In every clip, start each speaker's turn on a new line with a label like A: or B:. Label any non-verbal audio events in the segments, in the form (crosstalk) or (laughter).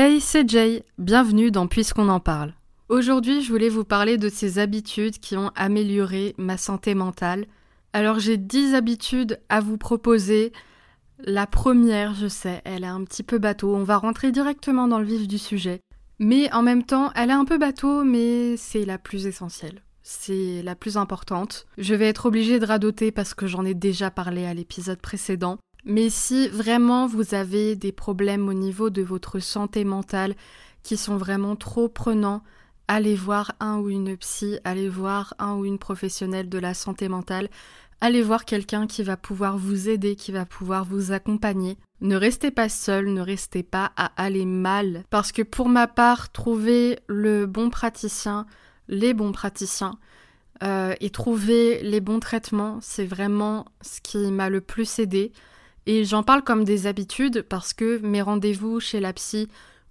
A: Hey, c'est Jay, bienvenue dans Puisqu'on en parle. Aujourd'hui, je voulais vous parler de ces habitudes qui ont amélioré ma santé mentale. Alors j'ai 10 habitudes à vous proposer. La première, je sais, elle est un petit peu bateau, on va rentrer directement dans le vif du sujet. Mais en même temps, elle est un peu bateau, mais c'est la plus essentielle. C'est la plus importante. Je vais être obligée de radoter parce que j'en ai déjà parlé à l'épisode précédent. Mais si vraiment vous avez des problèmes au niveau de votre santé mentale qui sont vraiment trop prenants, allez voir un ou une psy, allez voir un ou une professionnelle de la santé mentale, allez voir quelqu'un qui va pouvoir vous aider, qui va pouvoir vous accompagner. Ne restez pas seul, ne restez pas à aller mal, parce que pour ma part, trouver le bon praticien, les bons praticiens, euh, et trouver les bons traitements, c'est vraiment ce qui m'a le plus aidé. Et j'en parle comme des habitudes parce que mes rendez-vous chez la psy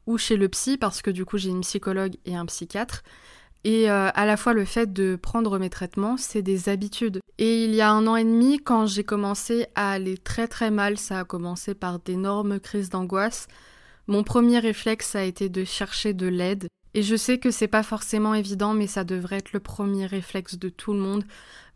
A: ou chez le psy, parce que du coup j'ai une psychologue et un psychiatre, et euh, à la fois le fait de prendre mes traitements, c'est des habitudes. Et il y a un an et demi, quand j'ai commencé à aller très très mal, ça a commencé par d'énormes crises d'angoisse, mon premier réflexe a été de chercher de l'aide. Et je sais que c'est pas forcément évident, mais ça devrait être le premier réflexe de tout le monde.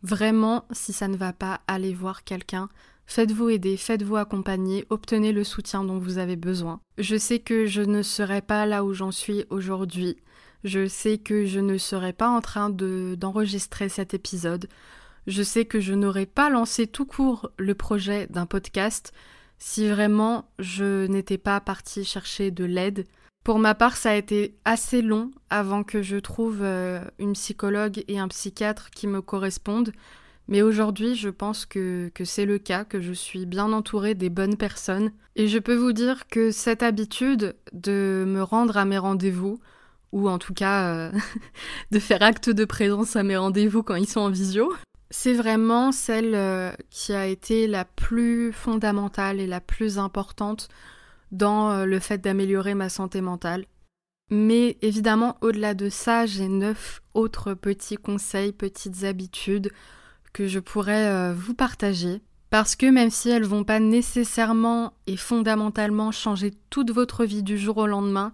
A: Vraiment, si ça ne va pas, allez voir quelqu'un. Faites-vous aider, faites-vous accompagner, obtenez le soutien dont vous avez besoin. Je sais que je ne serai pas là où j'en suis aujourd'hui. Je sais que je ne serai pas en train de d'enregistrer cet épisode. Je sais que je n'aurais pas lancé tout court le projet d'un podcast si vraiment je n'étais pas partie chercher de l'aide. Pour ma part, ça a été assez long avant que je trouve euh, une psychologue et un psychiatre qui me correspondent. Mais aujourd'hui, je pense que, que c'est le cas, que je suis bien entourée des bonnes personnes. Et je peux vous dire que cette habitude de me rendre à mes rendez-vous, ou en tout cas euh, (laughs) de faire acte de présence à mes rendez-vous quand ils sont en visio, c'est vraiment celle euh, qui a été la plus fondamentale et la plus importante dans euh, le fait d'améliorer ma santé mentale. Mais évidemment, au-delà de ça, j'ai neuf autres petits conseils, petites habitudes que je pourrais vous partager. Parce que même si elles vont pas nécessairement et fondamentalement changer toute votre vie du jour au lendemain,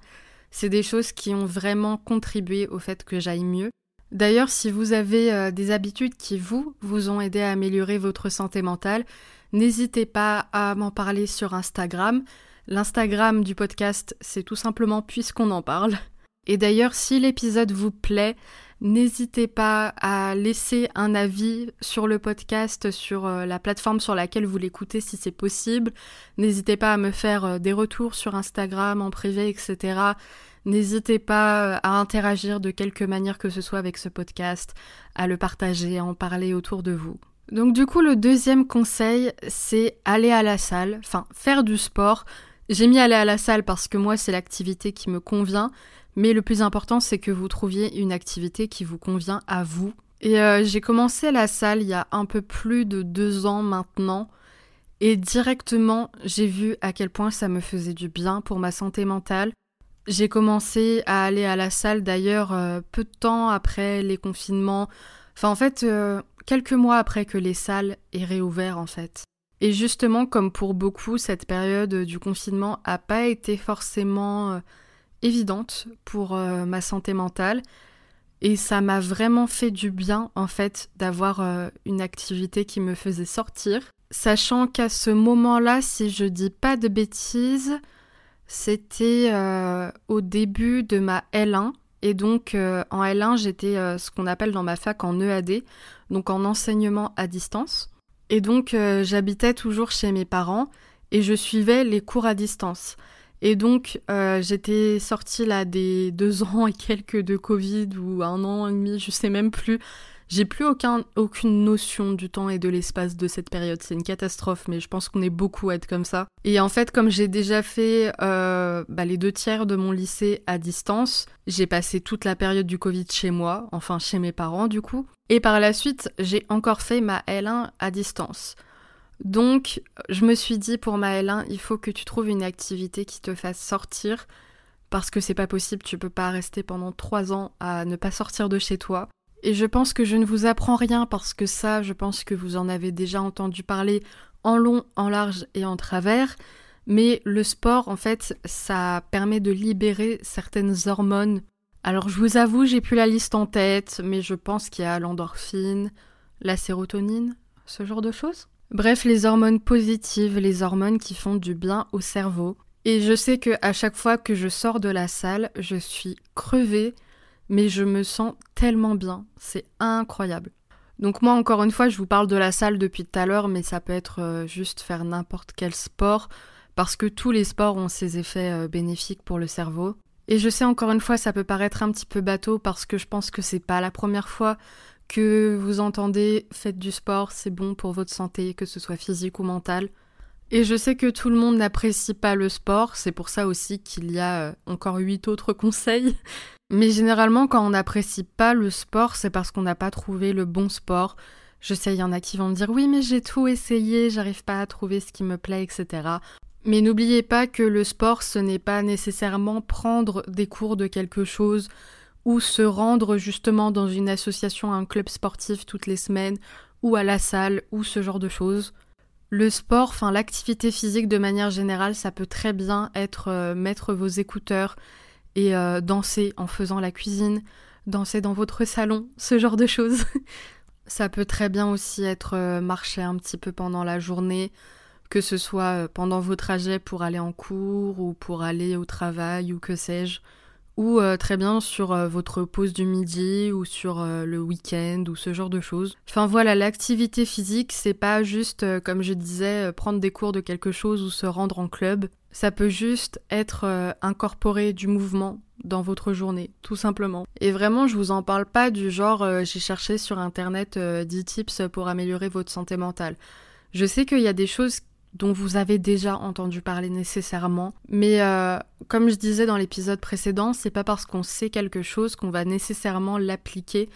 A: c'est des choses qui ont vraiment contribué au fait que j'aille mieux. D'ailleurs, si vous avez euh, des habitudes qui vous vous ont aidé à améliorer votre santé mentale, n'hésitez pas à m'en parler sur Instagram. L'Instagram du podcast, c'est tout simplement puisqu'on en parle. Et d'ailleurs, si l'épisode vous plaît, N'hésitez pas à laisser un avis sur le podcast, sur euh, la plateforme sur laquelle vous l'écoutez si c'est possible. N'hésitez pas à me faire euh, des retours sur Instagram, en privé, etc. N'hésitez pas euh, à interagir de quelque manière que ce soit avec ce podcast, à le partager, à en parler autour de vous. Donc du coup, le deuxième conseil, c'est aller à la salle, enfin faire du sport. J'ai mis aller à la salle parce que moi, c'est l'activité qui me convient. Mais le plus important, c'est que vous trouviez une activité qui vous convient à vous. Et euh, j'ai commencé la salle il y a un peu plus de deux ans maintenant. Et directement, j'ai vu à quel point ça me faisait du bien pour ma santé mentale. J'ai commencé à aller à la salle d'ailleurs euh, peu de temps après les confinements. Enfin en fait, euh, quelques mois après que les salles aient réouvert en fait. Et justement, comme pour beaucoup, cette période du confinement a pas été forcément évidente pour euh, ma santé mentale et ça m'a vraiment fait du bien en fait d'avoir euh, une activité qui me faisait sortir. Sachant qu'à ce moment-là, si je dis pas de bêtises, c'était euh, au début de ma L1 et donc en L1 j'étais ce qu'on appelle dans ma fac en EAD, donc en enseignement à distance. Et donc j'habitais toujours chez mes parents et je suivais les cours à distance. Et donc, euh, j'étais sortie là des deux (laughs) ans et quelques de Covid ou un an et demi, je sais même plus. J'ai plus aucun, aucune notion du temps et de l'espace de cette période. C'est une catastrophe, mais je pense qu'on est beaucoup à être comme ça. Et en fait, comme j'ai déjà fait euh, bah, les deux tiers de mon lycée à distance, j'ai passé toute la période du Covid chez moi, enfin chez mes parents du coup. Et par la suite, j'ai encore fait ma L1 à distance. Donc, je me suis dit pour ma L1, il faut que tu trouves une activité qui te fasse sortir parce que c'est pas possible, tu peux pas rester pendant trois ans à ne pas sortir de chez toi. Et je pense que je ne vous apprends rien parce que ça, je pense que vous en avez déjà entendu parler en long, en large et en travers. Mais le sport, en fait, ça permet de libérer certaines hormones. Alors je vous avoue, j'ai plus la liste en tête, mais je pense qu'il y a l'endorphine, la sérotonine, ce genre de choses. Bref, les hormones positives, les hormones qui font du bien au cerveau. Et je sais que à chaque fois que je sors de la salle, je suis crevée, mais je me sens tellement bien. C'est incroyable. Donc moi, encore une fois, je vous parle de la salle depuis tout à l'heure, mais ça peut être euh, juste faire n'importe quel sport, parce que tous les sports ont ces effets euh, bénéfiques pour le cerveau. Et je sais encore une fois, ça peut paraître un petit peu bateau, parce que je pense que c'est pas la première fois que vous entendez faites du sport, c'est bon pour votre santé, que ce soit physique ou mentale. Et je sais que tout le monde n'apprécie pas le sport, c'est pour ça aussi qu'il y a euh, encore huit autres conseils. Mais généralement, quand on n'apprécie pas le sport, c'est parce qu'on n'a pas trouvé le bon sport. Je sais, il y en a qui vont me dire oui, mais j'ai tout essayé, j'arrive pas à trouver ce qui me plaît, etc. Mais n'oubliez pas que le sport, ce n'est pas nécessairement prendre des cours de quelque chose ou se rendre justement dans une association, un club sportif toutes les semaines, ou à la salle, ou ce genre de choses. Le sport, enfin l'activité physique de manière générale, ça peut très bien être euh, mettre vos écouteurs et euh, danser en faisant la cuisine, danser dans votre salon, ce genre de choses. (laughs) ça peut très bien aussi être euh, marcher un petit peu pendant la journée, que ce soit pendant vos trajets pour aller en cours ou pour aller au travail ou que sais-je ou euh, très bien sur euh, votre pause du midi ou sur euh, le week-end ou ce genre de choses. Enfin voilà, l'activité physique, c'est pas juste, comme je disais, prendre des cours de quelque chose ou se rendre en club. Ça peut juste être incorporé du mouvement dans votre journée, tout simplement. Et vraiment, je vous en parle pas du genre j'ai cherché sur internet 10 tips pour améliorer votre santé mentale. Je sais qu'il y a des choses dont vous avez déjà entendu parler nécessairement. Mais euh, comme je disais dans l'épisode précédent, c'est pas parce qu'on sait quelque chose qu'on va nécessairement l'appliquer.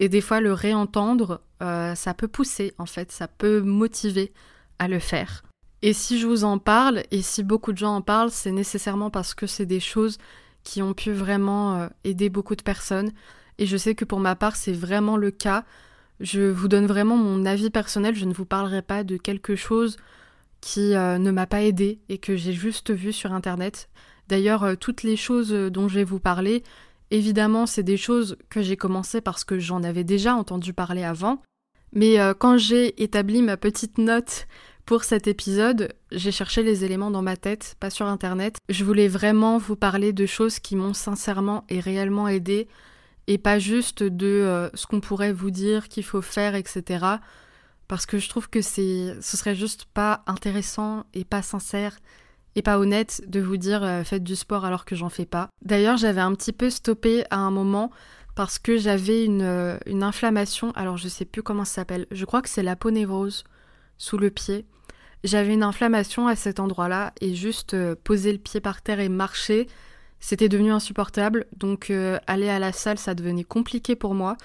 A: Et des fois, le réentendre, euh, ça peut pousser, en fait, ça peut motiver à le faire. Et si je vous en parle, et si beaucoup de gens en parlent, c'est nécessairement parce que c'est des choses qui ont pu vraiment euh, aider beaucoup de personnes. Et je sais que pour ma part, c'est vraiment le cas. Je vous donne vraiment mon avis personnel, je ne vous parlerai pas de quelque chose qui euh, ne m'a pas aidé et que j'ai juste vu sur internet. D'ailleurs, euh, toutes les choses dont je vais vous parler, évidemment, c'est des choses que j'ai commencé parce que j'en avais déjà entendu parler avant. Mais quand j'ai établi ma petite note pour cet épisode, j'ai cherché les éléments dans ma tête, pas sur internet. Je voulais vraiment vous parler de choses qui m'ont sincèrement et réellement aidé et pas juste de ce qu'on pourrait vous dire qu'il faut faire, etc parce que je trouve que ce serait juste pas intéressant et pas sincère et pas honnête de vous dire euh, faites du sport alors que j'en fais pas. D'ailleurs, j'avais un petit peu stoppé à un moment parce que j'avais une, euh, inflammation, alors je sais plus comment ça s'appelle, je crois que c'est la ponévrose sous le pied. J'avais une inflammation à cet endroit-là et juste euh, poser le pied par terre et marcher, c'était devenu insupportable. Donc aller à la salle, ça devenait compliqué pour moi.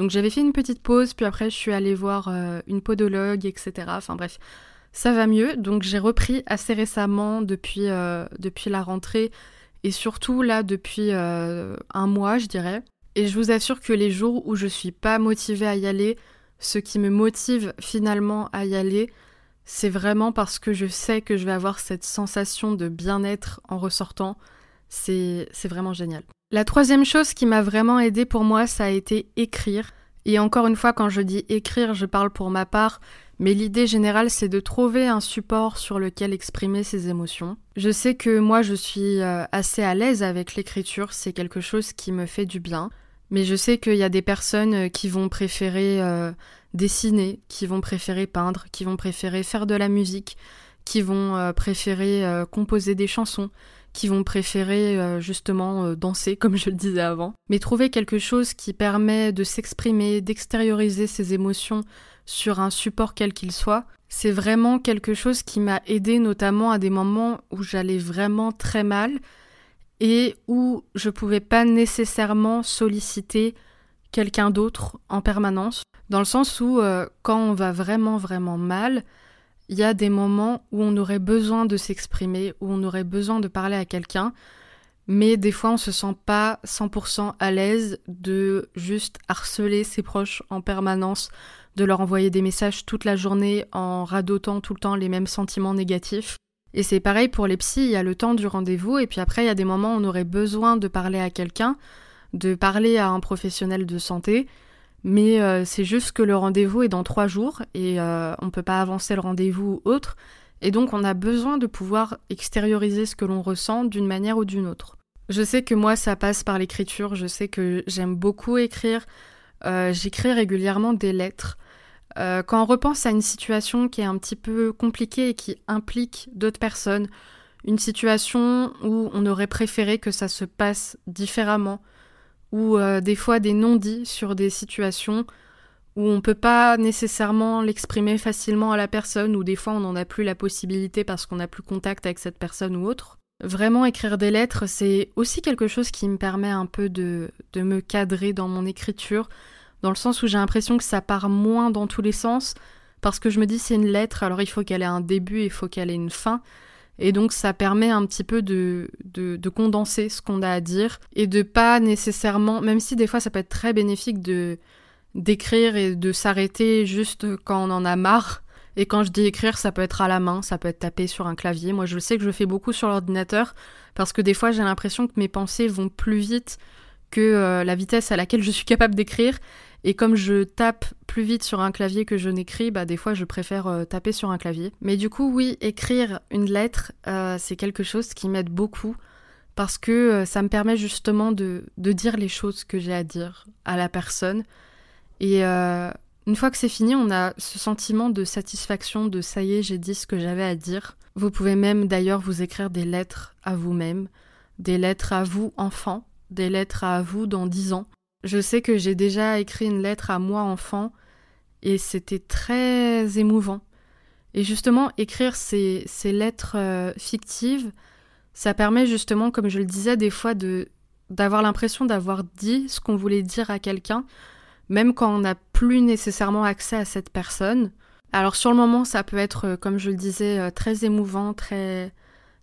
A: Donc j'avais fait une petite pause, puis après je suis allée voir euh, une podologue, etc. Enfin bref, ça va mieux. Donc j'ai repris assez récemment depuis, euh, depuis la rentrée et surtout là depuis euh, un mois, je dirais. Et je vous assure que les jours où je suis pas motivée à y aller, ce qui me motive finalement à y aller, c'est vraiment parce que je sais que je vais avoir cette sensation de bien-être en ressortant. C'est vraiment génial. La troisième chose qui m'a vraiment aidé pour moi, ça a été écrire. Et encore une fois, quand je dis écrire, je parle pour ma part, mais l'idée générale, c'est de trouver un support sur lequel exprimer ses émotions. Je sais que moi, je suis euh, assez à l'aise avec l'écriture, c'est quelque chose qui me fait du bien, mais je sais qu'il y a des personnes euh, qui vont préférer euh, dessiner, qui vont préférer peindre, qui vont préférer faire de la musique, qui vont préférer composer des chansons qui vont préférer euh, justement euh, danser, (laughs) comme je le disais avant. Mais trouver quelque chose qui permet de s'exprimer, d'extérioriser ses émotions sur un support quel qu'il soit, c'est vraiment quelque chose qui m'a aidé notamment à des moments où j'allais vraiment très mal et où je pouvais pas nécessairement solliciter quelqu'un d'autre en permanence, dans le sens où euh, quand on va vraiment vraiment mal, il y a des moments où on aurait besoin de s'exprimer, où on aurait besoin de parler à quelqu'un, mais des fois on se sent pas 100% à l'aise de juste harceler ses proches en permanence, de leur envoyer des messages toute la journée en radotant tout le temps les mêmes sentiments négatifs. Et c'est pareil pour les psys, il y a le temps du rendez-vous et puis après il y a des moments où on aurait besoin de parler à quelqu'un, de parler à un professionnel de santé, mais euh, c'est juste que le rendez-vous est dans trois jours et euh, on ne peut pas avancer le rendez-vous ou autre, et donc on a besoin de pouvoir extérioriser ce que l'on ressent d'une manière ou d'une autre. Je sais que moi ça passe par l'écriture, je sais que j'aime beaucoup écrire, euh, j'écris régulièrement des lettres. Quand on repense à une situation qui est un petit peu compliquée et qui implique d'autres personnes, une situation où on aurait préféré que ça se passe différemment, ou euh, des fois des non-dits sur des situations où on ne peut pas nécessairement l'exprimer facilement à la personne, ou des fois on n'en a plus la possibilité parce qu'on n'a plus contact avec cette personne ou autre. Vraiment écrire des lettres, c'est aussi quelque chose qui me permet un peu de, de me cadrer dans mon écriture, dans le sens où j'ai l'impression que ça part moins dans tous les sens, parce que je me dis c'est une lettre, alors il faut qu'elle ait un début, il faut qu'elle ait une fin, et donc ça permet un petit peu de, de, de condenser ce qu'on a à dire, et de pas nécessairement, même si des fois ça peut être très bénéfique de d'écrire et de s'arrêter juste quand on en a marre, et quand je dis écrire, ça peut être à la main, ça peut être tapé sur un clavier. Moi, je sais que je fais beaucoup sur l'ordinateur parce que des fois, j'ai l'impression que mes pensées vont plus vite que euh, la vitesse à laquelle je suis capable d'écrire. Et comme je tape plus vite sur un clavier que je n'écris, bah des fois je préfère euh, taper sur un clavier. Mais du coup, oui, écrire une lettre, euh, c'est quelque chose qui m'aide beaucoup parce que ça me permet justement de, de dire les choses que j'ai à dire à la personne. Et une fois que c'est fini, on a ce sentiment de satisfaction de ça y est, j'ai dit ce que j'avais à dire. Vous pouvez même d'ailleurs vous écrire des lettres à vous-même, des lettres à vous enfant, des lettres à vous dans dix ans. Je sais que j'ai déjà écrit une lettre à moi enfant et c'était très émouvant. Et justement, écrire ces, ces lettres euh, fictives, ça permet justement, comme je le disais, des fois de d'avoir l'impression d'avoir dit ce qu'on voulait dire à quelqu'un, même quand on n'a plus nécessairement accès à cette personne. Alors sur le moment, ça peut être, euh, comme je le disais, euh, très émouvant, très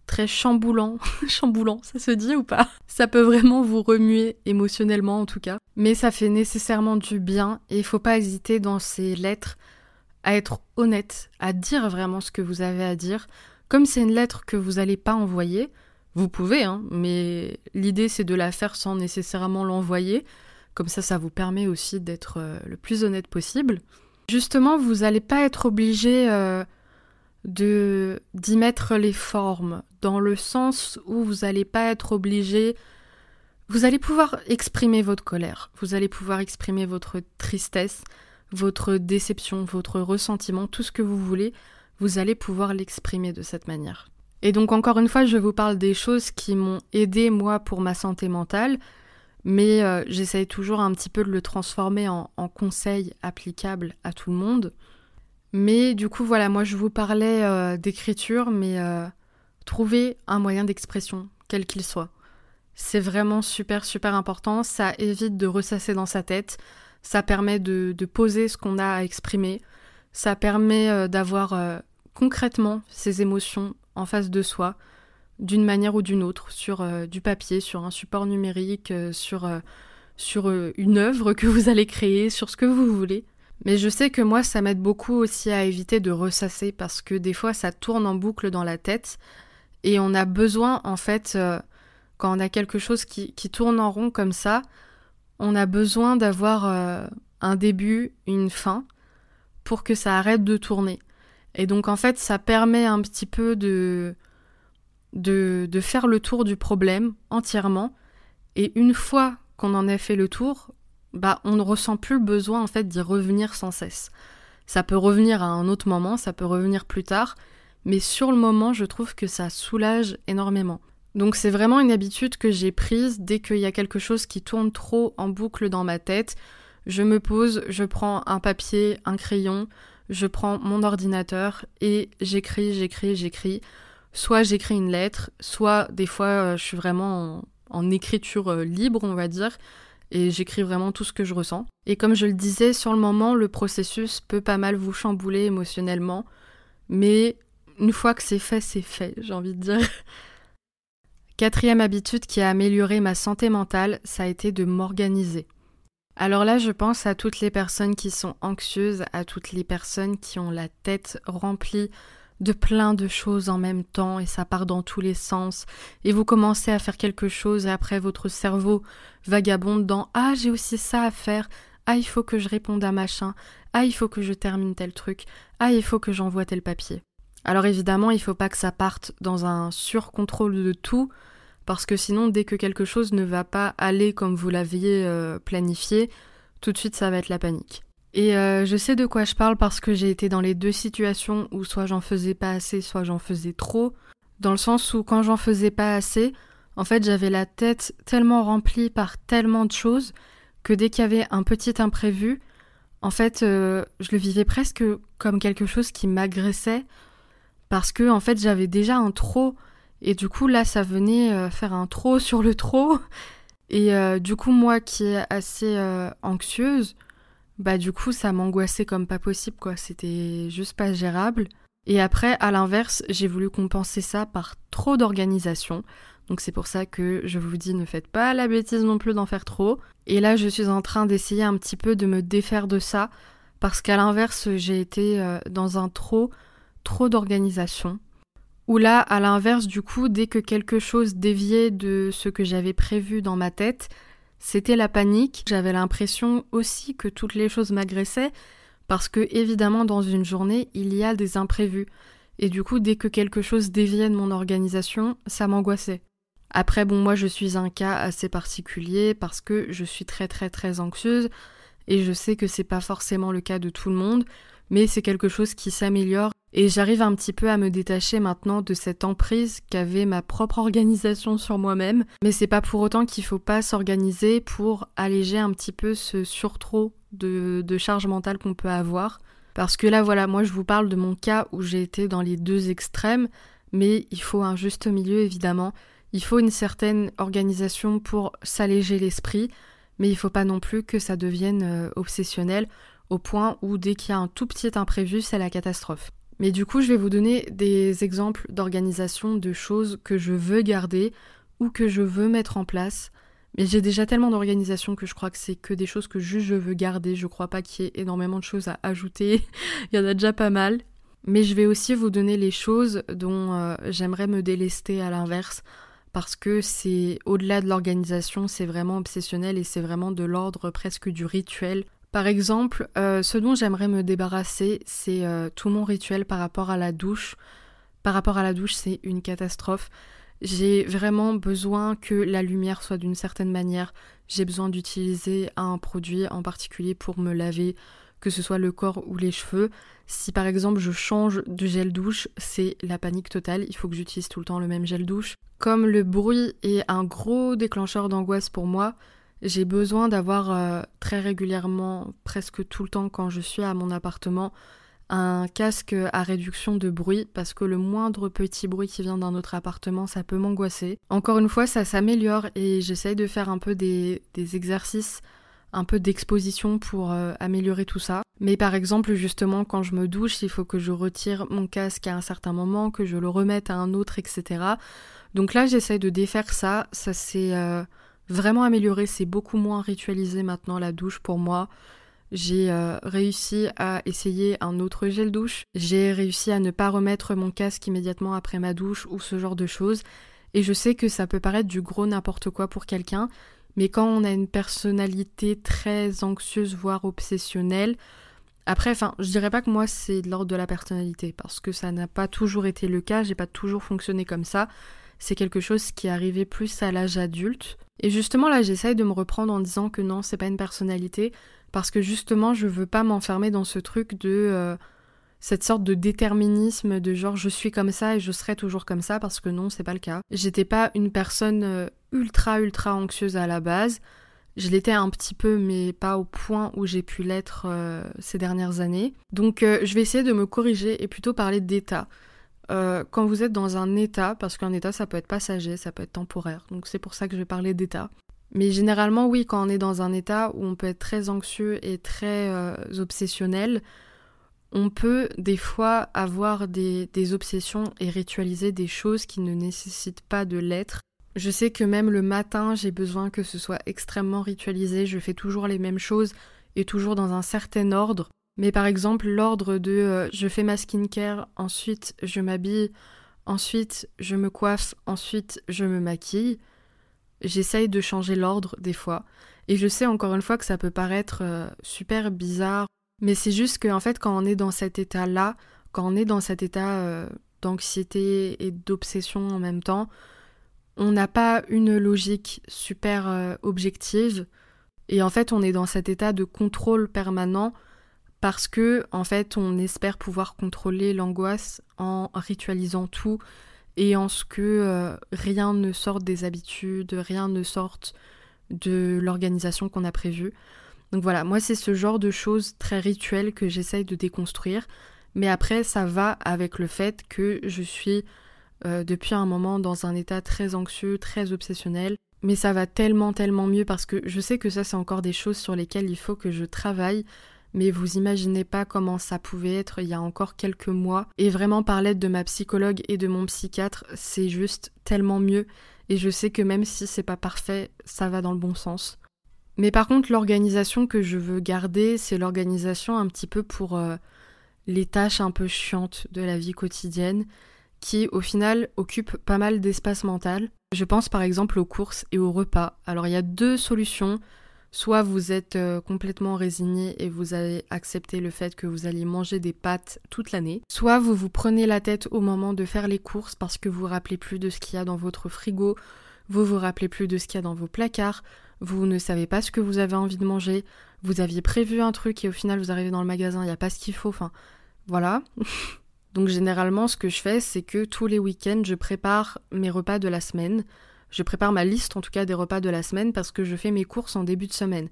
A: très chamboulant. (laughs) chamboulant, ça se dit ou pas? Ça peut vraiment vous remuer émotionnellement en tout cas. Mais ça fait nécessairement du bien et il faut pas hésiter dans ces lettres à être honnête, à dire vraiment ce que vous avez à dire. Comme c'est une lettre que vous n'allez pas envoyer, vous pouvez, hein, mais l'idée c'est de la faire sans nécessairement l'envoyer. Comme ça, ça vous permet aussi d'être euh, le plus honnête possible. Justement, vous n'allez pas être obligé euh, de d'y mettre les formes, dans le sens où vous n'allez pas être obligé. Vous allez pouvoir exprimer votre colère, vous allez pouvoir exprimer votre tristesse, votre déception, votre ressentiment, tout ce que vous voulez, vous allez pouvoir l'exprimer de cette manière. Et donc encore une fois, je vous parle des choses qui m'ont aidé moi pour ma santé mentale, mais euh, j'essaye toujours un petit peu de le transformer en, conseil applicable à tout le monde. Mais du coup, voilà, moi je vous parlais euh, d'écriture, mais euh, trouver un moyen d'expression, quel qu'il soit. C'est vraiment super, super important. Ça évite de ressasser dans sa tête. Ça permet de, poser ce qu'on a à exprimer. Ça permet d'avoir concrètement ses émotions en face de soi d'une manière ou d'une autre, sur euh, du papier, sur un support numérique, euh, euh, sur une œuvre que vous allez créer, sur ce que vous voulez. Mais je sais que moi, ça m'aide beaucoup aussi à éviter de ressasser parce que des fois, ça tourne en boucle dans la tête et on a besoin, en fait, quand on a quelque chose qui, tourne en rond comme ça, on a besoin d'avoir un début, une fin pour que ça arrête de tourner. Et donc, en fait, ça permet un petit peu de de, de faire le tour du problème entièrement. Et une fois qu'on en a fait le tour, bah on ne ressent plus le besoin en fait d'y revenir sans cesse. Ça peut revenir à un autre moment, ça peut revenir plus tard, mais sur le moment, je trouve que ça soulage énormément. Donc c'est vraiment une habitude que j'ai prise dès qu'il y a quelque chose qui tourne trop en boucle dans ma tête. Je me pose, je prends un papier, un crayon, je prends mon ordinateur et j'écris, j'écris, j'écris soit j'écris une lettre, soit des fois euh, je suis vraiment en, écriture euh, libre, on va dire, et j'écris vraiment tout ce que je ressens. Et comme je le disais, sur le moment, le processus peut pas mal vous chambouler émotionnellement, mais une fois que c'est fait, c'est fait, j'ai envie de dire. Quatrième habitude qui a amélioré ma santé mentale, ça a été de m'organiser. Alors là, je pense à toutes les personnes qui sont anxieuses, à toutes les personnes qui ont la tête remplie de plein de choses en même temps et ça part dans tous les sens et vous commencez à faire quelque chose et après votre cerveau vagabonde dans ah j'ai aussi ça à faire ah il faut que je réponde à machin ah il faut que je termine tel truc ah il faut que j'envoie tel papier. Alors évidemment il faut pas que ça parte dans un surcontrôle de tout parce que sinon dès que quelque chose ne va pas aller comme vous l'aviez euh, planifié tout de suite ça va être la panique. Et euh, je sais de quoi je parle parce que j'ai été dans les deux situations où soit j'en faisais pas assez, soit j'en faisais trop. Dans le sens où quand j'en faisais pas assez, en fait j'avais la tête tellement remplie par tellement de choses que dès qu'il y avait un petit imprévu, en fait euh, je le vivais presque comme quelque chose qui m'agressait parce que en fait j'avais déjà un trop et du coup là ça venait euh, faire un trop (laughs) sur le trop et du coup moi qui est assez anxieuse bah du coup ça m'angoissait comme pas possible quoi, c'était juste pas gérable. Et après, à l'inverse, j'ai voulu compenser ça par trop d'organisation. Donc c'est pour ça que je vous dis ne faites pas la bêtise non plus d'en faire trop. Et là, je suis en train d'essayer un petit peu de me défaire de ça parce qu'à l'inverse, j'ai été euh, dans un trop trop d'organisation. Ou là, à l'inverse, du coup, dès que quelque chose déviait de ce que j'avais prévu dans ma tête, c'était la panique. J'avais l'impression aussi que toutes les choses m'agressaient parce que évidemment dans une journée, il y a des imprévus. Et du coup, dès que quelque chose déviait de mon organisation, ça m'angoissait. Après, bon, moi je suis un cas assez particulier parce que je suis très très très anxieuse et je sais que c'est pas forcément le cas de tout le monde, mais c'est quelque chose qui s'améliore et j'arrive un petit peu à me détacher maintenant de cette emprise qu'avait ma propre organisation sur moi-même. Mais c'est pas pour autant qu'il faut pas s'organiser pour alléger un petit peu ce surtrot de, charge mentale qu'on peut avoir. Parce que là, voilà, moi je vous parle de mon cas où j'ai été dans les deux extrêmes, mais il faut un juste milieu évidemment. Il faut une certaine organisation pour s'alléger l'esprit, mais il faut pas non plus que ça devienne euh, obsessionnel au point où dès qu'il y a un tout petit imprévu, c'est la catastrophe. Mais du coup, je vais vous donner des exemples d'organisation de choses que je veux garder ou que je veux mettre en place. Mais j'ai déjà tellement d'organisation que je crois que c'est que des choses que juste je veux garder. Je crois pas qu'il y ait énormément de choses à ajouter. (laughs) Il y en a déjà pas mal. Mais je vais aussi vous donner les choses dont euh, j'aimerais me délester à l'inverse. Parce que c'est au-delà de l'organisation, c'est vraiment obsessionnel et c'est vraiment de l'ordre presque du rituel par exemple, euh, ce dont j'aimerais me débarrasser, c'est euh, tout mon rituel par rapport à la douche. Par rapport à la douche, c'est une catastrophe. J'ai vraiment besoin que la lumière soit d'une certaine manière. J'ai besoin d'utiliser un produit en particulier pour me laver, que ce soit le corps ou les cheveux. Si par exemple je change de gel douche, c'est la panique totale. Il faut que j'utilise tout le temps le même gel douche. Comme le bruit est un gros déclencheur d'angoisse pour moi, j'ai besoin d'avoir euh, très régulièrement, presque tout le temps quand je suis à mon appartement, un casque à réduction de bruit parce que le moindre petit bruit qui vient d'un autre appartement, ça peut m'angoisser. Encore une fois, ça s'améliore et j'essaye de faire un peu des, exercices, un peu d'exposition pour euh, améliorer tout ça. Mais par exemple, justement, quand je me douche, il faut que je retire mon casque à un certain moment, que je le remette à un autre, etc. Donc là, j'essaye de défaire ça. Ça c'est... Euh, vraiment amélioré, c'est beaucoup moins ritualisé maintenant la douche pour moi. J'ai euh, réussi à essayer un autre gel douche. J'ai réussi à ne pas remettre mon casque immédiatement après ma douche ou ce genre de choses. Et je sais que ça peut paraître du gros n'importe quoi pour quelqu'un, mais quand on a une personnalité très anxieuse, voire obsessionnelle, après, enfin, je dirais pas que moi c'est de l'ordre de la personnalité, parce que ça n'a pas toujours été le cas, j'ai pas toujours fonctionné comme ça. C'est quelque chose qui est arrivé plus à l'âge adulte. Et justement là j'essaye de me reprendre en disant que non c'est pas une personnalité parce que justement je veux pas m'enfermer dans ce truc de euh, cette sorte de déterminisme de genre je suis comme ça et je serai toujours comme ça parce que non c'est pas le cas. J'étais pas une personne euh, ultra ultra anxieuse à la base. Je l'étais un petit peu mais pas au point où j'ai pu l'être euh, ces dernières années. Donc je vais essayer de me corriger et plutôt parler d'état. Euh, quand vous êtes dans un état, parce qu'un état ça peut être passager, ça peut être temporaire, donc c'est pour ça que je vais parler d'état. Mais généralement oui, quand on est dans un état où on peut être très anxieux et très euh, obsessionnel, on peut des fois avoir des, des, obsessions et ritualiser des choses qui ne nécessitent pas de l'être. Je sais que même le matin, j'ai besoin que ce soit extrêmement ritualisé. Je fais toujours les mêmes choses et toujours dans un certain ordre. Mais par exemple, l'ordre de euh, je fais ma skincare, ensuite je m'habille, ensuite je me coiffe, ensuite je me maquille. J'essaye de changer l'ordre des fois. Et je sais encore une fois que ça peut paraître euh, super bizarre, mais c'est juste qu'en fait, quand on est dans cet état-là, quand on est dans cet état euh, d'anxiété et d'obsession en même temps, on n'a pas une logique super objective et en fait on est dans cet état de contrôle permanent parce que en fait on espère pouvoir contrôler l'angoisse en ritualisant tout et en ce que euh, rien ne sorte des habitudes, rien ne sorte de l'organisation qu'on a prévue. Donc voilà, moi c'est ce genre de choses très rituelles que j'essaye de déconstruire, mais après ça va avec le fait que je suis euh, depuis un moment dans un état très anxieux, très obsessionnel. Mais ça va tellement, tellement mieux parce que je sais que ça, c'est encore des choses sur lesquelles il faut que je travaille. Mais vous imaginez pas comment ça pouvait être il y a encore quelques mois. Et vraiment, par l'aide de ma psychologue et de mon psychiatre, c'est juste tellement mieux. Et je sais que même si c'est pas parfait, ça va dans le bon sens. Mais par contre, l'organisation que je veux garder, c'est l'organisation un petit peu pour euh, les tâches un peu chiantes de la vie quotidienne qui au final occupe pas mal d'espace mental. Je pense par exemple aux courses et aux repas. Alors il y a deux solutions. Soit vous êtes euh, complètement résigné et vous avez accepté le fait que vous allez manger des pâtes toute l'année. Soit vous vous prenez la tête au moment de faire les courses parce que vous vous rappelez plus de ce qu'il y a dans votre frigo, vous vous rappelez plus de ce qu'il y a dans vos placards, vous ne savez pas ce que vous avez envie de manger, vous aviez prévu un truc et au final vous arrivez dans le magasin, il n'y a pas ce qu'il faut, enfin voilà. (laughs) Donc généralement, ce que je fais, c'est que tous les week-ends, je prépare mes repas de la semaine. Je prépare ma liste, en tout cas, des repas de la semaine parce que je fais mes courses en début de semaine.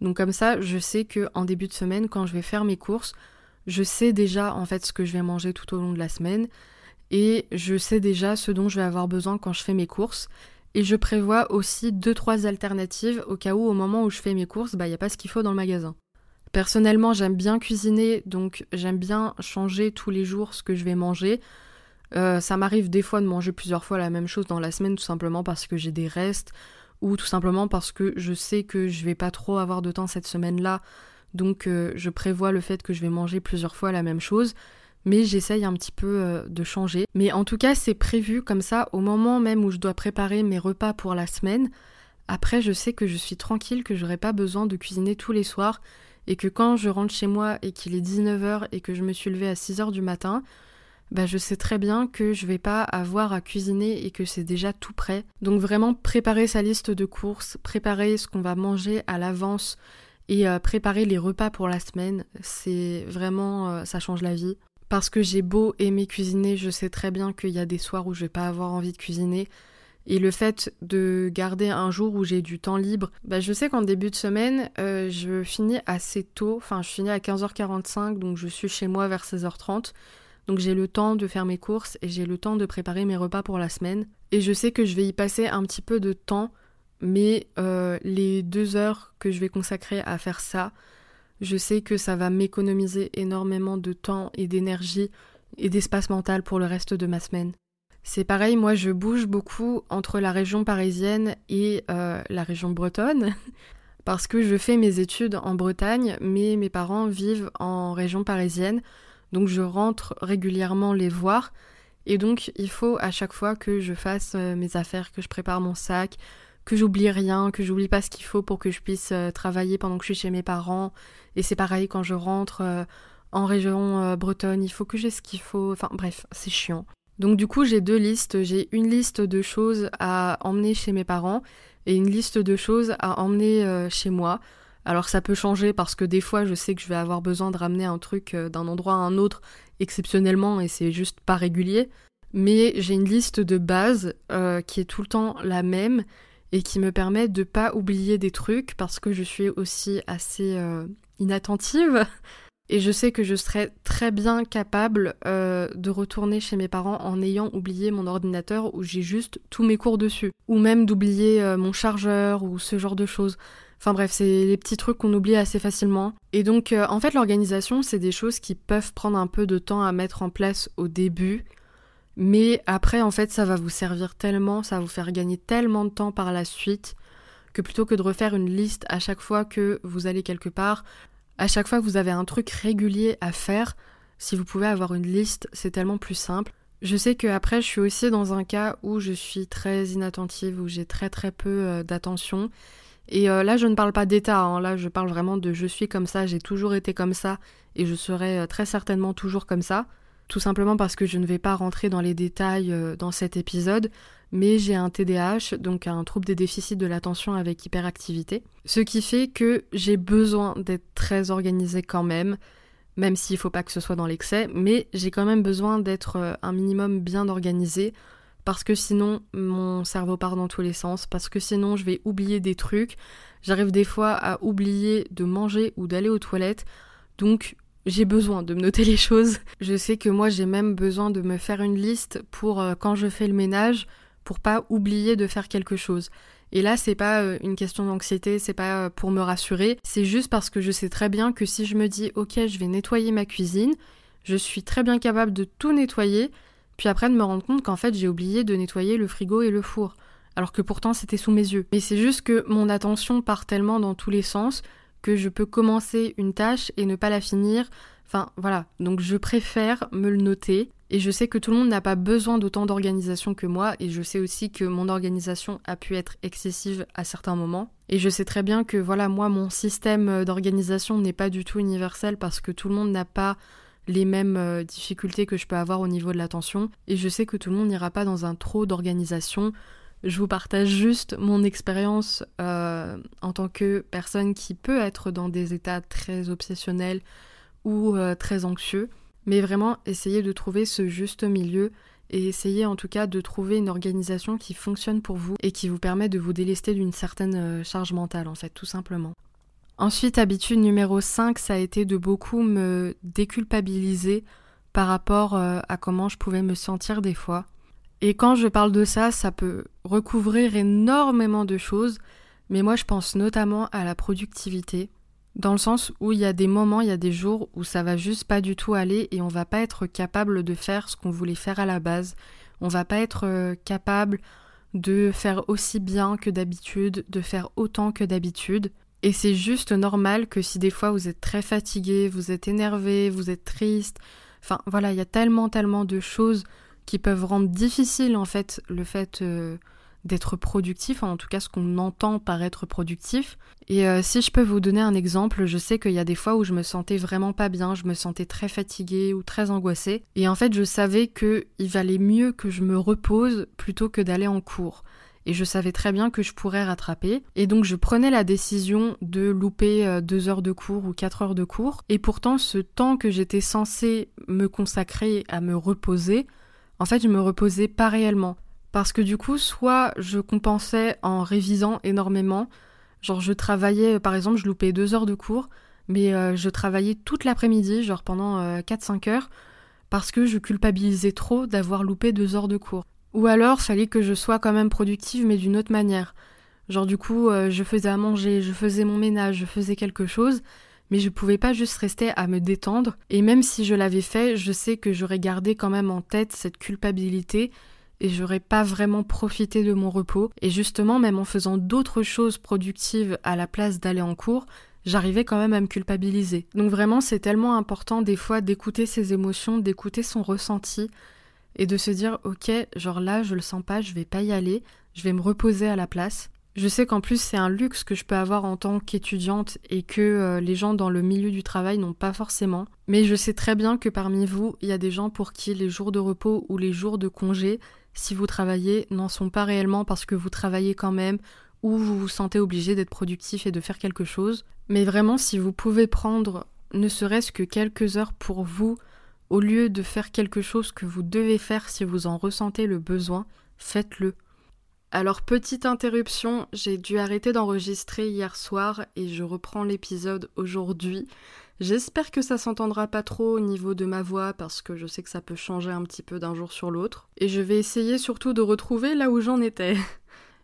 A: Donc comme ça, je sais que en début de semaine, quand je vais faire mes courses, je sais déjà en fait ce que je vais manger tout au long de la semaine et je sais déjà ce dont je vais avoir besoin quand je fais mes courses. Et je prévois aussi deux trois alternatives au cas où au moment où je fais mes courses, bah il y a pas ce qu'il faut dans le magasin. Personnellement, j'aime bien cuisiner, donc j'aime bien changer tous les jours ce que je vais manger. Euh, ça m'arrive des fois de manger plusieurs fois la même chose dans la semaine, tout simplement parce que j'ai des restes, ou tout simplement parce que je sais que je vais pas trop avoir de temps cette semaine-là, donc euh, je prévois le fait que je vais manger plusieurs fois la même chose, mais j'essaye un petit peu euh, de changer. Mais en tout cas, c'est prévu comme ça au moment même où je dois préparer mes repas pour la semaine. Après, je sais que je suis tranquille, que j'aurai pas besoin de cuisiner tous les soirs et que quand je rentre chez moi et qu'il est 19h et que je me suis levée à 6h du matin, bah je sais très bien que je vais pas avoir à cuisiner et que c'est déjà tout prêt. Donc vraiment préparer sa liste de courses, préparer ce qu'on va manger à l'avance et euh, préparer les repas pour la semaine, c'est vraiment euh, ça change la vie. Parce que j'ai beau aimer cuisiner, je sais très bien qu'il y a des soirs où je vais pas avoir envie de cuisiner. Et le fait de garder un jour où j'ai du temps libre, bah je sais qu'en début de semaine, euh, je finis assez tôt, enfin je finis à 15h45, donc je suis chez moi vers 16h30. Donc j'ai le temps de faire mes courses et j'ai le temps de préparer mes repas pour la semaine. Et je sais que je vais y passer un petit peu de temps, mais euh, les deux heures que je vais consacrer à faire ça, je sais que ça va m'économiser énormément de temps et d'énergie et d'espace mental pour le reste de ma semaine. C'est pareil, moi je bouge beaucoup entre la région parisienne et euh, la région bretonne, (laughs) parce que je fais mes études en Bretagne, mais mes parents vivent en région parisienne, donc je rentre régulièrement les voir, et donc il faut à chaque fois que je fasse euh, mes affaires, que je prépare mon sac, que j'oublie rien, que j'oublie pas ce qu'il faut pour que je puisse euh, travailler pendant que je suis chez mes parents, et c'est pareil quand je rentre en région bretonne, il faut que j'ai ce qu'il faut, enfin bref, c'est chiant. Donc du coup, j'ai deux listes. J'ai une liste de choses à emmener chez mes parents et une liste de choses à emmener euh, chez moi. Alors ça peut changer parce que des fois, je sais que je vais avoir besoin de ramener un truc euh, d'un endroit à un autre exceptionnellement et c'est juste pas régulier. Mais j'ai une liste de base euh, qui est tout le temps la même et qui me permet de pas oublier des trucs parce que je suis aussi assez inattentive et je sais que je serais très bien capable euh, de retourner chez mes parents en ayant oublié mon ordinateur où j'ai juste tous mes cours dessus. Ou même d'oublier euh, mon chargeur ou ce genre de choses. Enfin bref, c'est les petits trucs qu'on oublie assez facilement. Et donc euh, en fait l'organisation, c'est des choses qui peuvent prendre un peu de temps à mettre en place au début. Mais après, en fait, ça va vous servir tellement, ça va vous faire gagner tellement de temps par la suite, que plutôt que de refaire une liste à chaque fois que vous allez quelque part, à chaque fois que vous avez un truc régulier à faire, si vous pouvez avoir une liste, c'est tellement plus simple. Je sais que après, je suis aussi dans un cas où je suis très inattentive, où j'ai très très peu euh, d'attention. Et euh, là, je ne parle pas d'état, hein. là, je parle vraiment de je suis comme ça, j'ai toujours été comme ça, et je serai euh, très certainement toujours comme ça. Tout simplement parce que je ne vais pas rentrer dans les détails dans cet épisode, mais j'ai un TDAH, donc un trouble des déficits de l'attention avec hyperactivité. Ce qui fait que j'ai besoin d'être très organisée quand même même s'il faut pas que ce soit dans l'excès, mais j'ai quand même besoin d'être euh, un minimum bien organisé parce que sinon mon cerveau part dans tous les sens, parce que sinon je vais oublier des trucs. J'arrive des fois à oublier de manger ou d'aller aux toilettes, donc j'ai besoin de me noter les choses. Je sais que moi j'ai même besoin de me faire une liste pour euh, quand je fais le ménage, pour pas oublier de faire quelque chose. Et là, c'est pas euh, une question d'anxiété, c'est pas euh, pour me rassurer, c'est juste parce que je sais très bien que si je me dis OK, je vais nettoyer ma cuisine, je suis très bien capable de tout nettoyer, puis après de me rendre compte qu'en fait, j'ai oublié de nettoyer le frigo et le four, alors que pourtant c'était sous mes yeux. Mais c'est juste que mon attention part tellement dans tous les sens que je peux commencer une tâche et ne pas la finir. Enfin, voilà. Donc je préfère me le noter et je sais que tout le monde n'a pas besoin d'autant d'organisation que moi, et je sais aussi que mon organisation a pu être excessive à certains moments. Et je sais très bien que voilà, moi, mon système d'organisation n'est pas du tout universel parce que tout le monde n'a pas les mêmes euh, difficultés que je peux avoir au niveau de l'attention. Et je sais que tout le monde n'ira pas dans un trop d'organisation. Je vous partage juste mon expérience euh, en tant que personne qui peut être dans des états très obsessionnels ou euh, très anxieux mais vraiment essayer de trouver ce juste milieu et essayer en tout cas de trouver une organisation qui fonctionne pour vous et qui vous permet de vous délester d'une certaine charge mentale en fait tout simplement. Ensuite, habitude numéro 5, ça a été de beaucoup me déculpabiliser par rapport euh, à comment je pouvais me sentir des fois. Et quand je parle de ça, ça peut recouvrir énormément de choses, mais moi je pense notamment à la productivité. Dans le sens où il y a des moments, il y a des jours où ça va juste pas du tout aller et on va pas être capable de faire ce qu'on voulait faire à la base. On va pas être euh, capable de faire aussi bien que d'habitude, de faire autant que d'habitude. Et c'est juste normal que si des fois vous êtes très fatigué, vous êtes énervé, vous êtes triste, enfin voilà, il y a tellement tellement de choses qui peuvent rendre difficile en fait le fait euh, d'être productif, en tout cas ce qu'on entend par être productif. Et euh, si je peux vous donner un exemple, je sais qu'il y a des fois où je me sentais vraiment pas bien, je me sentais très fatiguée ou très angoissée, et en fait je savais que il valait mieux que je me repose plutôt que d'aller en cours. Et je savais très bien que je pourrais rattraper. Et donc je prenais la décision de louper euh, deux heures de cours ou quatre heures de cours. Et pourtant ce temps que j'étais censée me consacrer à me reposer, en fait je me reposais pas réellement. Parce que du coup, soit je compensais en révisant énormément, genre je travaillais, par exemple, je loupais deux heures de cours, mais euh, je travaillais toute l'après-midi, genre pendant 4-5 euh, heures, parce que je culpabilisais trop d'avoir loupé deux heures de cours. Ou alors, fallait que je sois quand même productive, mais d'une autre manière. Genre du coup, euh, je faisais à manger, je faisais mon ménage, je faisais quelque chose, mais je pouvais pas juste rester à me détendre. Et même si je l'avais fait, je sais que j'aurais gardé quand même en tête cette culpabilité et j'aurais pas vraiment profité de mon repos. Et justement, même en faisant d'autres choses productives à la place d'aller en cours, j'arrivais quand même à me culpabiliser. Donc vraiment, c'est tellement important des fois d'écouter ses émotions, d'écouter son ressenti et de se dire ok, genre là, je le sens pas, je vais pas y aller, je vais me reposer à la place. Je sais qu'en plus c'est un luxe que je peux avoir en tant qu'étudiante et que euh, les gens dans le milieu du travail n'ont pas forcément. Mais je sais très bien que parmi vous, il y a des gens pour qui les jours de repos ou les jours de congé, si vous travaillez, n'en sont pas réellement parce que vous travaillez quand même ou vous vous sentez obligé d'être productif et de faire quelque chose. Mais vraiment, si vous pouvez prendre ne serait-ce que quelques heures pour vous, au lieu de faire quelque chose que vous devez faire si vous en ressentez le besoin, faites-le. Alors petite interruption, j'ai dû arrêter d'enregistrer hier soir et je reprends l'épisode aujourd'hui. J'espère que ça s'entendra pas trop au niveau de ma voix parce que je sais que ça peut changer un petit peu d'un jour sur l'autre. Et je vais essayer surtout de retrouver là où j'en étais. (laughs)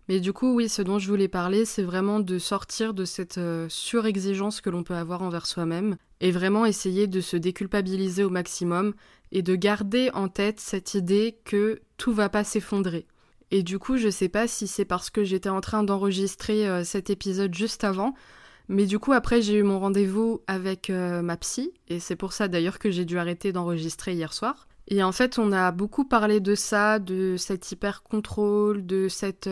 A: Mais du coup, oui, ce dont je voulais parler, c'est vraiment de sortir de cette euh, surexigence que l'on peut avoir envers soi-même et vraiment essayer de se déculpabiliser au maximum et de garder en tête cette idée que tout va pas s'effondrer. Et du coup, je sais pas si c'est parce que j'étais en train d'enregistrer euh, cet épisode juste avant, mais du coup, après, j'ai eu mon rendez-vous avec euh, ma psy, et c'est pour ça d'ailleurs que j'ai dû arrêter d'enregistrer hier soir. Et en fait, on a beaucoup parlé de ça, de cet hyper contrôle, de cette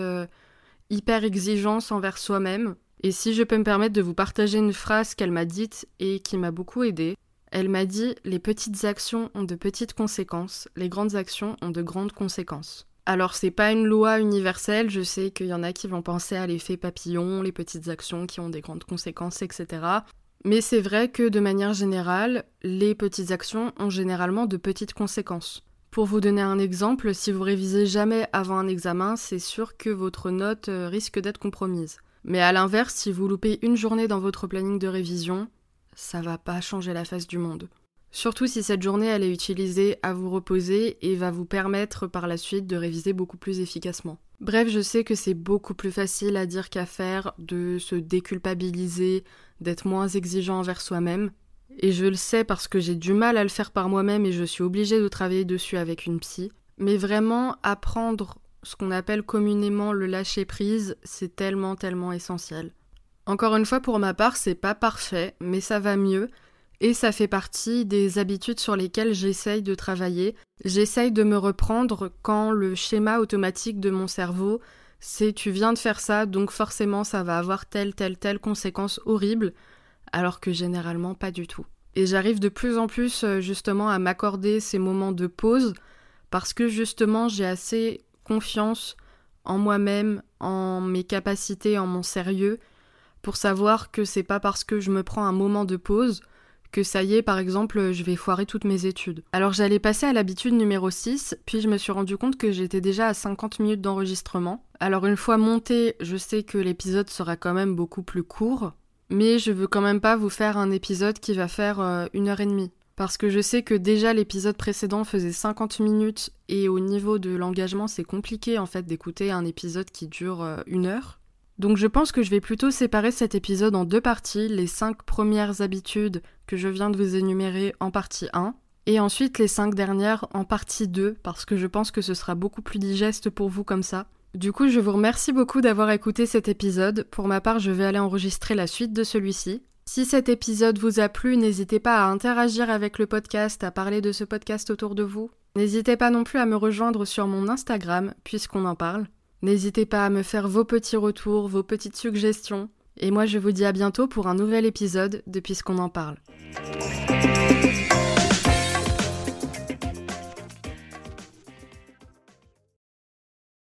A: hyper exigence envers soi-même. Et si je peux me permettre de vous partager une phrase qu'elle m'a dite et qui m'a beaucoup aidée, elle m'a dit Les petites actions ont de petites conséquences, les grandes actions ont de grandes conséquences. Alors c'est pas une loi universelle, je sais qu'il y en a qui vont penser à l'effet papillon, les petites actions qui ont des grandes conséquences, etc. Mais c'est vrai que de manière générale, les petites actions ont généralement de petites conséquences. Pour vous donner un exemple, si vous révisez jamais avant un examen, c'est sûr que votre note euh, risque d'être compromise. Mais à l'inverse, si vous loupez une journée dans votre planning de révision, ça va pas changer la face du monde. Surtout si cette journée elle est utilisée à vous reposer et va vous permettre par la suite de réviser beaucoup plus efficacement. Bref, je sais que c'est beaucoup plus facile à dire qu'à faire de se déculpabiliser, d'être moins exigeant envers soi-même, et je le sais parce que j'ai du mal à le faire par moi-même et je suis obligée de travailler dessus avec une psy. Mais vraiment, apprendre ce qu'on appelle communément le lâcher prise, c'est tellement, tellement essentiel. Encore une fois, pour ma part, c'est pas parfait, mais ça va mieux. Et ça fait partie des habitudes sur lesquelles j'essaye de travailler. J'essaye de me reprendre quand le schéma automatique de mon cerveau, c'est tu viens de faire ça, donc forcément ça va avoir telle, telle, telle conséquence horrible alors que généralement pas du tout. Et j'arrive de plus en plus euh, justement à m'accorder ces moments de pause parce que justement j'ai assez confiance en moi-même, en mes capacités, en mon sérieux pour savoir que c'est pas parce que je me prends un moment de pause que ça y est, par exemple, je vais foirer toutes mes études. Alors j'allais passer à l'habitude numéro 6, puis je me suis rendu compte que j'étais déjà à 50 minutes d'enregistrement. Alors une fois monté, je sais que l'épisode sera quand même beaucoup plus court, mais je veux quand même pas vous faire un épisode qui va faire euh, une heure et demie. Parce que je sais que déjà l'épisode précédent faisait 50 minutes et au niveau de l'engagement c'est compliqué en fait d'écouter un épisode qui dure euh, une heure. Donc je pense que je vais plutôt séparer cet épisode en deux parties, les 5 premières habitudes que je viens de vous énumérer en partie 1, et ensuite les 5 dernières en partie 2, parce que je pense que ce sera beaucoup plus digeste pour vous comme ça. Du coup, je vous remercie beaucoup d'avoir écouté cet épisode. Pour ma part, je vais aller enregistrer la suite de celui-ci. Si cet épisode vous a plu, n'hésitez pas à interagir avec le podcast, à parler de ce podcast autour de vous. N'hésitez pas non plus à me rejoindre sur mon Instagram, puisqu'on en parle. N'hésitez pas à me faire vos petits retours, vos petites suggestions. Et moi, je vous dis à bientôt pour un nouvel épisode de Puisqu'on en parle.